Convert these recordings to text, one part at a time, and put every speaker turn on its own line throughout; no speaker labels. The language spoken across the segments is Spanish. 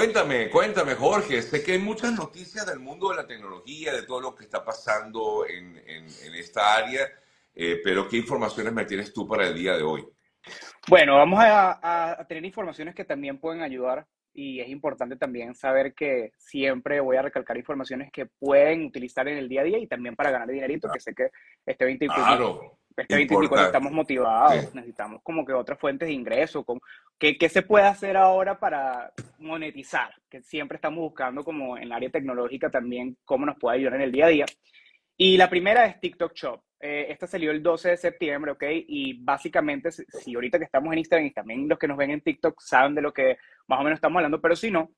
Cuéntame, cuéntame, Jorge. Sé que hay muchas noticias del mundo de la tecnología, de todo lo que está pasando en, en, esta área, eh, pero ¿qué informaciones me tienes tú para el día de hoy?
Bueno, vamos a, a, tener informaciones que también pueden ayudar y es importante también saber que siempre voy a recalcar informaciones que pueden utilizar en el día a día y también para ganar dinerito, que sé que este 20 claro, este 20 estamos motivados, necesitamos como que otras fuentes de ingreso, con, ¿qué, ¿qué, se puede hacer ahora para monetizar? Que siempre estamos buscando como en el área tecnológica también cómo nos puede ayudar en el día a día. Y la primera es TikTok Shop. Eh, esta salió el 12 de septiembre, ¿ok? Y básicamente, si ahorita que estamos en Instagram y también los que nos ven en TikTok saben de lo que más o menos estamos hablando, pero si no,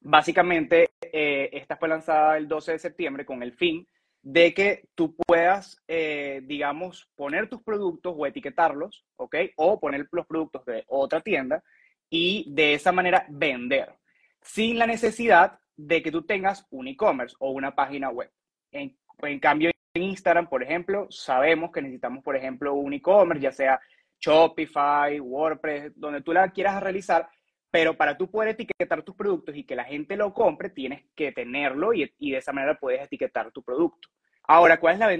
básicamente eh, esta fue lanzada el 12 de septiembre con el fin de que tú puedas, eh, digamos, poner tus productos o etiquetarlos, ¿ok? O poner los productos de otra tienda y de esa manera vender, sin la necesidad de que tú tengas un e-commerce o una página web. En, en cambio, en Instagram, por ejemplo, sabemos que necesitamos, por ejemplo, un e-commerce, ya sea Shopify, WordPress, donde tú la quieras realizar, pero para tú poder etiquetar tus productos y que la gente lo compre, tienes que tenerlo y, de esa manera puedes etiquetar tu producto. Ahora, ¿cuál es la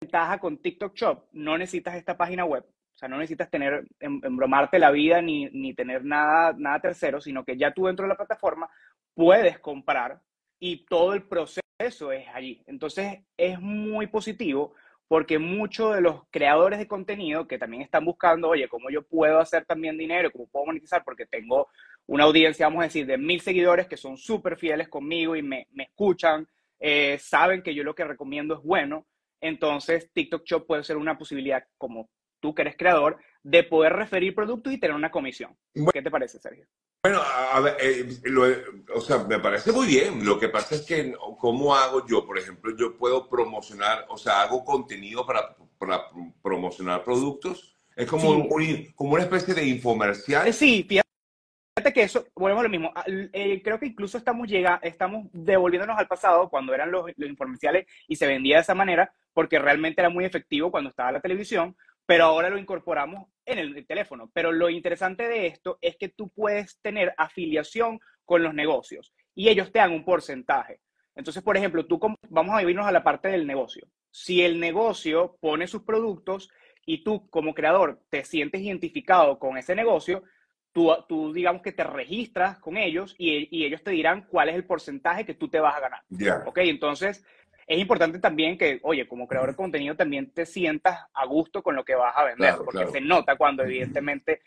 ventaja con TikTok Shop? No necesitas esta página web, o sea, no necesitas tener, em, embromarte la vida ni, ni tener nada, nada tercero, sino que ya tú dentro de la plataforma puedes comprar y todo el proceso eso es allí. Entonces es muy positivo porque muchos de los creadores de contenido que también están buscando, oye, ¿cómo yo puedo hacer también dinero? ¿Cómo puedo monetizar? Porque tengo una audiencia, vamos a decir, de mil seguidores que son súper fieles conmigo y me, escuchan, eh, saben que yo lo que recomiendo es bueno. Entonces TikTok Shop puede ser una posibilidad, como tú que eres creador, de poder referir productos y tener una comisión. ¿Qué te parece, Sergio?
Bueno, a ver, eh, o sea, me parece muy bien. Lo que pasa es que, ¿cómo hago yo? Por ejemplo, yo puedo promocionar, o sea, hago contenido para, promocionar productos. Es como, como una especie de infomercial.
Eh, sí, fíjate que eso, volvemos a lo mismo. Eh, creo que incluso estamos, llega, estamos devolviéndonos al pasado cuando eran los, los infomerciales y se vendía de esa manera, porque realmente era muy efectivo cuando estaba la televisión, pero ahora lo incorporamos en el teléfono. Pero lo interesante de esto es que tú puedes tener afiliación con los negocios y ellos te dan un porcentaje. Entonces, por ejemplo, tú vamos a irnos a la parte del negocio. Si el negocio pone sus productos y tú como creador te sientes identificado con ese negocio, tú, tú digamos que te registras con ellos y, ellos te dirán cuál es el porcentaje que tú te vas a ganar. ¿Ok? Entonces, es importante también que, oye, como creador de contenido también te sientas a gusto con lo que vas a vender, porque se nota cuando evidentemente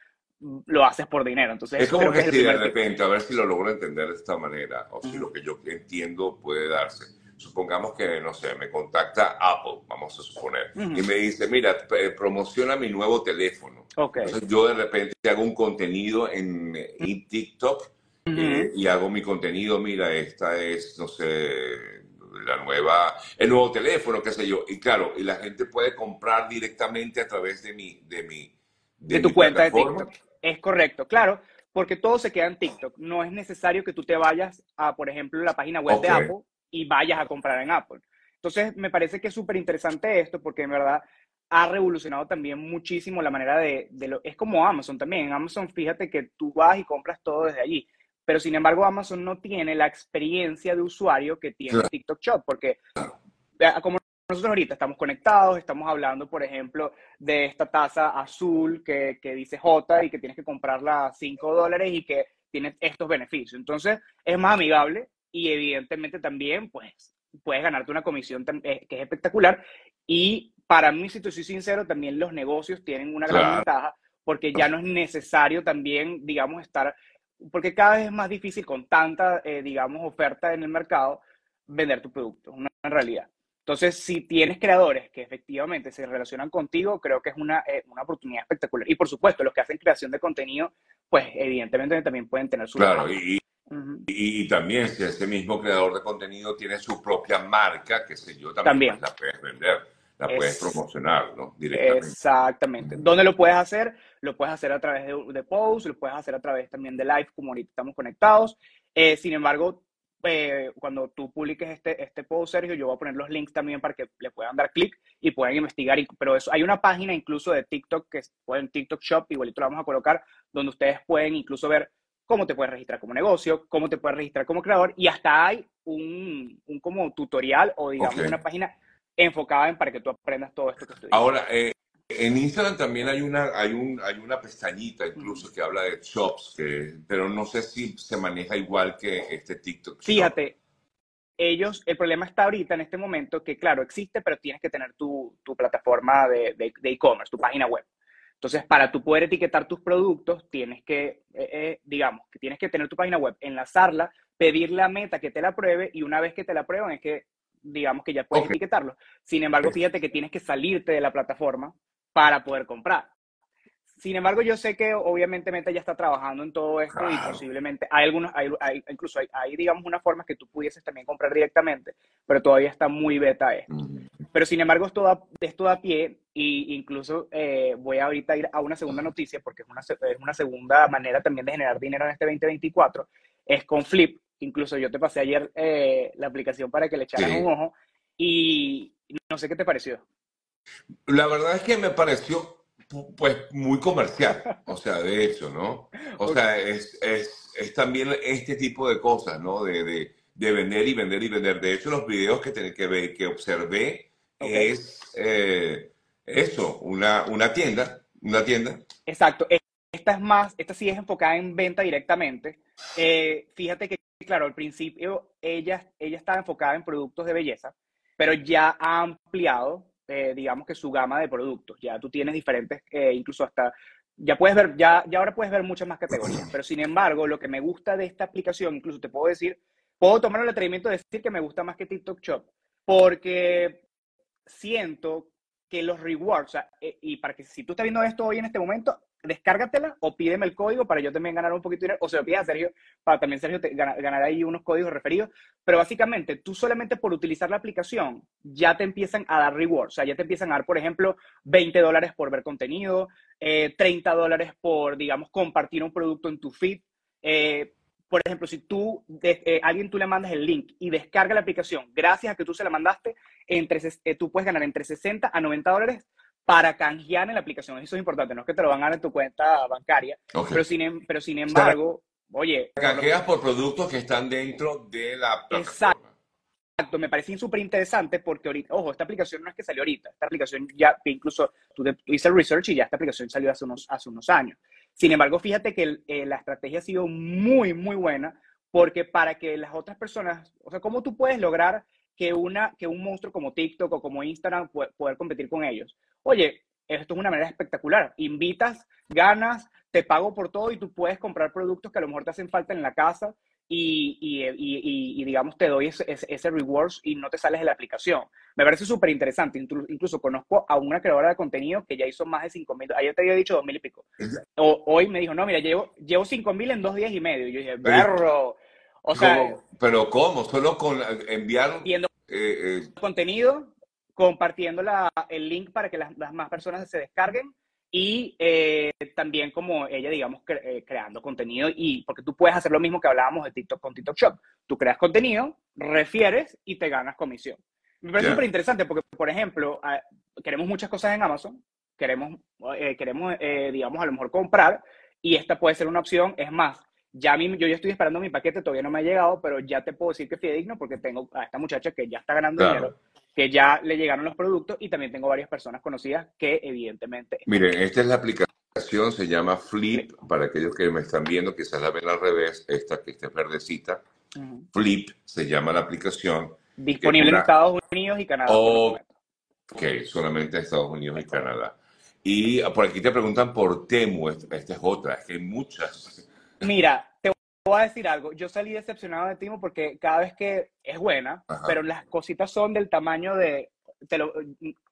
lo haces por dinero. Entonces,
es como que, si de repente, a ver si lo logro entender de esta manera, o si lo que yo entiendo puede darse. Supongamos que, no sé, me contacta Apple, vamos a suponer, y me dice, mira, promociona mi nuevo teléfono. Entonces yo de repente hago un contenido en, TikTok eh, y hago mi contenido, mira, esta es, no sé, la nueva, el nuevo teléfono, qué sé yo. Y claro, y la gente puede comprar directamente a través de mi, de mi,
de, tu cuenta de TikTok. Es correcto, claro, porque todo se queda en TikTok. No es necesario que tú te vayas a, por ejemplo, la página web de Apple y vayas a comprar en Apple. Entonces, me parece que es súper interesante esto porque en verdad ha revolucionado también muchísimo la manera de, de, lo... Es como Amazon también. En Amazon, fíjate que tú vas y compras todo desde allí pero sin embargo Amazon no tiene la experiencia de usuario que tiene TikTok Shop, porque como nosotros ahorita estamos conectados, estamos hablando, por ejemplo, de esta taza azul que, que dice J y que tienes que comprarla a 5 dólares y que tiene estos beneficios. Entonces, es más amigable y evidentemente también, pues, puedes ganarte una comisión eh, que es espectacular. Y para mí, si te soy sincero, también los negocios tienen una gran ventaja porque ya no es necesario también, digamos, estar porque cada vez es más difícil con tanta, eh, digamos, oferta en el mercado, vender tu producto, una realidad. Entonces, si tienes creadores que efectivamente se relacionan contigo, creo que es una, eh, una oportunidad espectacular. Y por supuesto, los que hacen creación de contenido, pues evidentemente también pueden tener su...
Claro, y, y, también si ese mismo creador de contenido tiene su propia marca, que sé yo, también, pues, la puedes vender la puedes promocionar, ¿no?
Directamente. Exactamente. ¿Dónde lo puedes hacer? Lo puedes hacer a través de, de posts, lo puedes hacer a través también de live, como ahorita estamos conectados. Eh, sin embargo, eh, cuando tú publiques este, este post, Sergio, yo voy a poner los links también para que le puedan dar clic y puedan investigar. pero eso, hay una página incluso de TikTok, que es en TikTok Shop, igualito lo vamos a colocar, donde ustedes pueden incluso ver cómo te puedes registrar como negocio, cómo te puedes registrar como creador y hasta hay un, un como tutorial o digamos una página enfocada en para que tú aprendas todo esto que estoy
Ahora, eh, en Instagram también hay una, hay, un, hay una pestañita incluso que habla de shops, que, pero no sé si se maneja igual que este TikTok.
Fíjate, ellos, el problema está ahorita en este momento que, claro, existe, pero tienes que tener tu, tu plataforma de e-commerce, tu página web. Entonces, para tú poder etiquetar tus productos, tienes que, eh, eh, digamos, que tienes que tener tu página web, enlazarla, pedirle a Meta que te la pruebe y una vez que te la prueban es que, digamos, que ya puedes etiquetarlo. Sin embargo, fíjate que tienes que salirte de la plataforma para poder comprar. Sin embargo, yo sé que obviamente Meta ya está trabajando en todo esto y posiblemente hay algunos, hay, incluso hay, digamos, unas formas que tú pudieses también comprar directamente, pero todavía está muy beta esto. Pero sin embargo, esto da, esto da pie y incluso eh, voy a ahorita ir a una segunda noticia porque es una, es una segunda manera también de generar dinero en este 2024, es con Flip. Incluso yo te pasé ayer eh, la aplicación para que le echaras un ojo y no sé qué te pareció.
La verdad es que me pareció pues muy comercial, o sea, de hecho, ¿no? O sea, es, es, es, también este tipo de cosas, ¿no? De, de, de, vender y vender y vender. De hecho, los videos que, que, que observé es eh, eso, una, una tienda, una tienda.
Exacto. Esta es más, esta sí es enfocada en venta directamente. Eh, fíjate que, claro, al principio ella, ella estaba enfocada en productos de belleza, pero ya ha ampliado eh, digamos que su gama de productos. Ya tú tienes diferentes, eh, incluso hasta, ya puedes ver, ya, ya ahora puedes ver muchas más categorías. Pero sin embargo, lo que me gusta de esta aplicación, incluso te puedo decir, puedo tomar el atrevimiento de decir que me gusta más que TikTok Shop, porque siento que los rewards, eh, y para que si tú estás viendo esto hoy en este momento, descárgatela o pídeme el código para yo también ganar un poquito de dinero, o se lo pides a Sergio, para también Sergio te, ganar, ahí unos códigos referidos, pero básicamente tú solamente por utilizar la aplicación ya te empiezan a dar rewards, o sea, ya te empiezan a dar, por ejemplo, 20 dólares por ver contenido, 30 eh, dólares por, digamos, compartir un producto en tu feed. Eh, por ejemplo, si tú, eh, alguien tú le mandas el link y descarga la aplicación, gracias a que tú se la mandaste, entre, tú puedes ganar entre 60 a 90 dólares para canjear en la aplicación. Eso es importante, no es que te lo van a dar en tu cuenta bancaria, pero, sin, em, pero sin embargo, oye...
Canjeas por productos que están dentro de la plataforma.
Exacto, me parece súper interesante porque ahorita, ojo, esta aplicación no es que salió ahorita, esta aplicación ya, incluso tú, hiciste research y ya esta aplicación salió hace unos, hace unos años. Sin embargo, fíjate que eh, la estrategia ha sido muy, muy buena porque para que las otras personas, o sea, ¿cómo tú puedes lograr que, una, que un monstruo como TikTok o como Instagram pueda poder competir con ellos? Oye, esto es una manera espectacular. Invitas, ganas, te pago por todo y tú puedes comprar productos que a lo mejor te hacen falta en la casa y, y, digamos, te doy ese, ese, rewards y no te sales de la aplicación. Me parece súper interesante. Incluso, conozco a una creadora de contenido que ya hizo más de 5 mil. Ayer te había dicho 2 mil y pico. hoy me dijo, no, mira, llevo, llevo 5 mil en dos días y medio. Y yo dije, berro. O sea,
¿Pero cómo? ¿Solo con enviar
eh, eh, contenido? compartiendo el link para que las, más personas se descarguen y eh, también como ella, digamos, eh, creando contenido y porque tú puedes hacer lo mismo que hablábamos de TikTok con TikTok Shop. Tú creas contenido, refieres y te ganas comisión. Me parece súper interesante porque, por ejemplo, queremos muchas cosas en Amazon, queremos, eh, queremos digamos, a lo mejor comprar y esta puede ser una opción. Es más, ya mí, yo ya estoy esperando mi paquete, todavía no me ha llegado, pero ya te puedo decir que es digno porque tengo a esta muchacha que ya está ganando dinero que ya le llegaron los productos y también tengo varias personas conocidas que evidentemente...
Miren, esta es la aplicación, se llama Flip, para aquellos que me están viendo, quizás la ven al revés, esta que está verdecita. Flip se llama la aplicación.
Disponible en Estados Unidos y Canadá.
ok, solamente en Estados Unidos y Canadá. Y por aquí te preguntan por Temu, esta es otra, es que hay muchas.
Mira, voy a decir algo, yo salí decepcionado de Timo porque cada vez que es buena, pero las cositas son del tamaño de,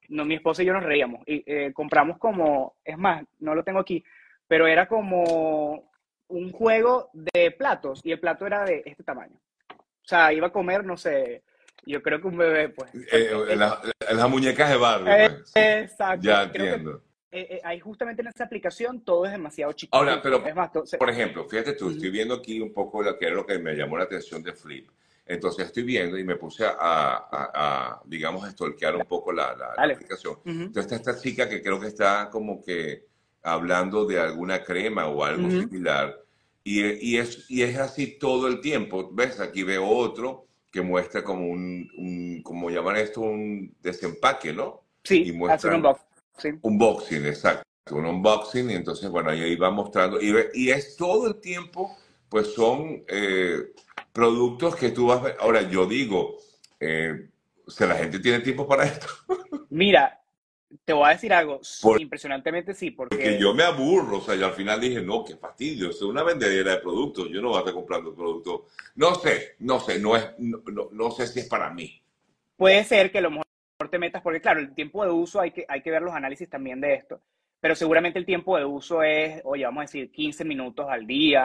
no, mi esposa y yo nos reíamos y eh, compramos como, es más, no lo tengo aquí, pero era como un juego de platos y el plato era de este tamaño. O sea, iba a comer, no sé, yo creo que un bebé, pues.
Eh, eh, las muñecas de Barbie. Pues.
exacto.
Ya entiendo.
Eh, eh, ahí justamente en esa aplicación todo es demasiado chiquito.
Ahora, pero, por ejemplo, fíjate tú, estoy viendo aquí un poco lo que es lo que me llamó la atención de Flip. Entonces estoy viendo y me puse a, a, digamos, a stalkear un poco la, la, aplicación. Entonces está esta chica que creo que está como que hablando de alguna crema o algo similar. Y, y, es, y es así todo el tiempo. ¿Ves? Aquí veo otro que muestra como un, un como llaman esto, un desempaque, ¿no?
Sí, y muestra unboxing.
Unboxing, exacto. Un unboxing, y entonces, bueno, ahí va mostrando. Y, y es todo el tiempo, pues son eh, productos que tú vas a ver. Ahora, yo digo, eh, o sea, la gente tiene tiempo para esto.
Mira, te voy a decir algo, impresionantemente sí, porque...
porque... yo me aburro, o sea, yo al final dije, no, qué fastidio, es una vendedera de productos, yo no voy a estar comprando productos. No sé, no sé, no, es, no, no, sé si es para mí.
Puede ser que a lo mejor te metas, porque claro, el tiempo de uso hay que, hay que ver los análisis también de esto, pero seguramente el tiempo de uso es, oye, vamos a decir, 15 minutos al día,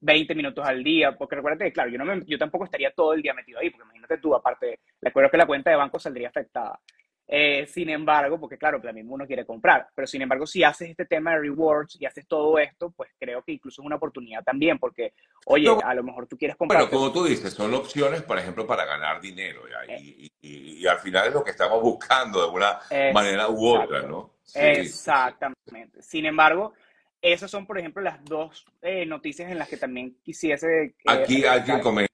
20 minutos al día, porque recuerda que, claro, yo, no me, yo tampoco estaría todo el día metido ahí, porque imagínate tú, aparte, recuerdo que la cuenta de banco saldría afectada. Eh, sin embargo, porque claro, también uno quiere comprar, pero sin embargo, si haces este tema de rewards y haces todo esto, pues creo que incluso es una oportunidad también, porque, oye, a lo mejor tú quieres comprar.
Pero como tú dices, son opciones, por ejemplo, para ganar dinero, eh. y, y, al final es lo que estamos buscando de una manera u otra, ¿no?
Exactamente. Sin embargo, esas son, por ejemplo, las dos eh, noticias en las que también quisiese.
Aquí alguien comenta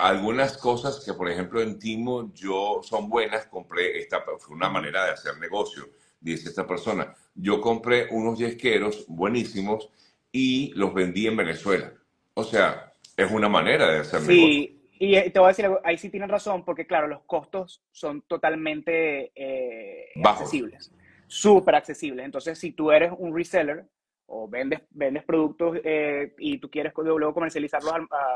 algunas cosas que, por ejemplo, en Timo yo son buenas, compré, esta fue una manera de hacer negocio, dice esta persona. Yo compré unos yesqueros buenísimos y los vendí en Venezuela. O sea, es una manera de hacer negocio.
Sí, y eh, te voy a decir algo, ahí sí tienen razón, porque claro, los costos son totalmente eh, accesibles, súper accesibles. Entonces, si tú eres un reseller, o vendes, vendes productos eh, y tú quieres luego comercializarlos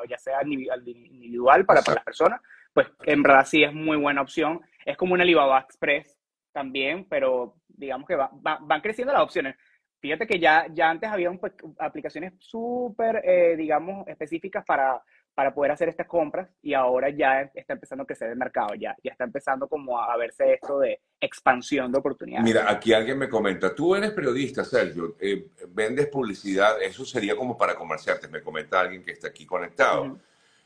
ya sea individual para, para las personas, pues en verdad sí es muy buena opción. Es como un Alibaba Express también, pero digamos que van creciendo las opciones. Fíjate que ya, ya antes había aplicaciones súper, eh, digamos, específicas para para poder hacer estas compras y ahora ya está empezando a crecer el mercado, ya, ya está empezando como a, verse esto de expansión de oportunidades.
Mira, aquí alguien me comenta, tú eres periodista, Sergio, eh, vendes publicidad, eso sería como para comerciantes, me comenta alguien que está aquí conectado.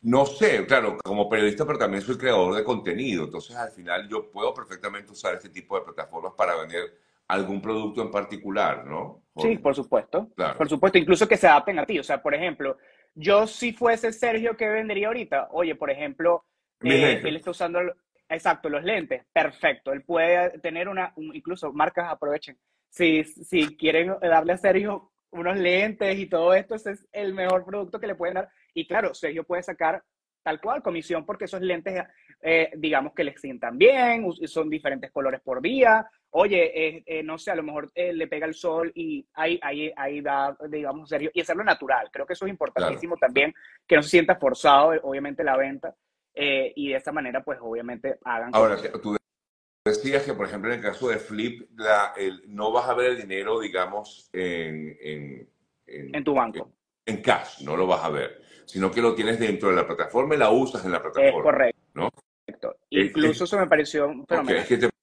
No sé, claro, como periodista, pero también soy creador de contenido, entonces al final yo puedo perfectamente usar este tipo de plataformas para vender algún producto en particular, ¿no?
Sí, por supuesto. Por supuesto, incluso que se adapten a ti. O sea, por ejemplo, yo si fuese Sergio, ¿qué vendería ahorita? Oye, por ejemplo, eh, él está usando, exacto, los lentes. Perfecto. Él puede tener una, incluso marcas aprovechen. Si, si quieren darle a Sergio unos lentes y todo esto, ese es el mejor producto que le pueden dar. Y claro, Sergio puede sacar tal cual comisión porque esos lentes, eh, digamos que les sientan bien, son diferentes colores por día, oye, eh, eh, no sé, a lo mejor eh, le pega el sol y ahí, ahí, ahí va, digamos, serio, y hacerlo natural. Creo que eso es importantísimo también, que no se sienta forzado, obviamente, la venta, y de esa manera, pues, obviamente, hagan.
Ahora, tú decías que, por ejemplo, en el caso de Flip, la, el, no vas a ver el dinero, digamos, en, en,
en, tu banco.
En, cash, no lo vas a ver, sino que lo tienes dentro de la plataforma y la usas en la plataforma.
Es correcto. ¿no? Incluso eso me pareció
fenomenal te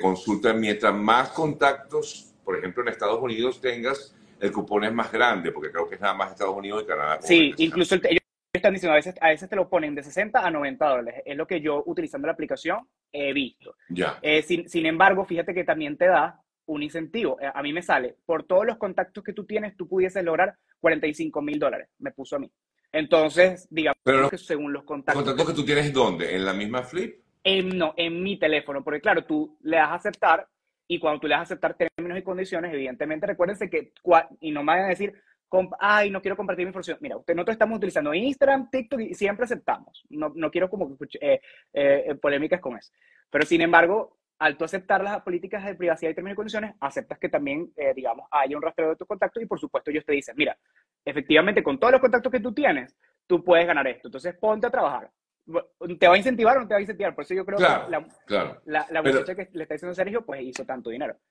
consultan, mientras más contactos, por ejemplo, en Estados Unidos tengas, el cupón es más grande, porque creo que es nada más Estados Unidos y Canadá.
Sí, incluso ellos están diciendo, a veces, a veces te lo ponen de 60 a 90 dólares. Es lo que yo, utilizando la aplicación, he visto.
Ya.
Eh, sin, sin, embargo, fíjate que también te da un incentivo. Eh, a mí me sale, por todos los contactos que tú tienes, tú pudieses lograr 45 mil dólares. Me puso a mí. Entonces, digamos que según los contactos...
¿Contactos que tú tienes dónde? ¿En la misma Flip?
En, no, en mi teléfono, porque claro, tú le das a aceptar y cuando tú le das a aceptar términos y condiciones, evidentemente recuérdense que, y no me vayan a decir, ay, no quiero compartir mi información. Mira, usted, nosotros estamos utilizando Instagram, TikTok y siempre aceptamos. No, no quiero como eh, eh, polémicas con eso. Pero sin embargo, al tú aceptar las políticas de privacidad y términos y condiciones, aceptas que también, eh, digamos, haya un rastreo de tus contactos y por supuesto ellos te dicen, mira, efectivamente con todos los contactos que tú tienes, tú puedes ganar esto. Entonces ponte a trabajar. ¿Te va a incentivar o no te va a incentivar? Por eso yo creo que la, la, muchacha que le está diciendo Sergio, pues hizo tanto dinero.